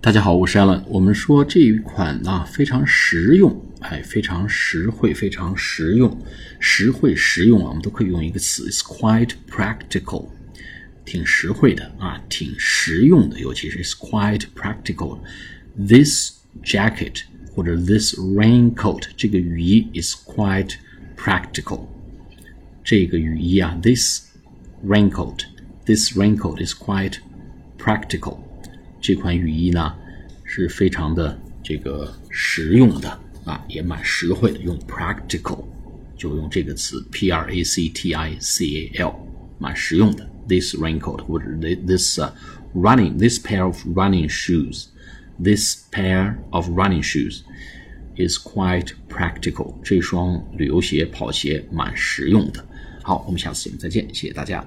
大家好，我是 Alan。我们说这一款啊非常实用，哎，非常实惠，非常实用，实惠实用啊，我们都可以用一个词，is quite practical，挺实惠的啊，挺实用的，尤其是 is quite practical。This jacket 或者 this raincoat 这个雨衣 is quite practical。这个雨衣啊，this raincoat，this raincoat is quite practical。 这款雨衣呢是非常的这个实用的啊，也蛮实惠的。用 practical 就用这个词 p r a c t i c a l，蛮实用的。This raincoat 或者 this running this pair of running shoes this pair of running shoes is quite practical。这双旅游鞋、跑鞋蛮实用的。好，我们下次节目再见，谢谢大家。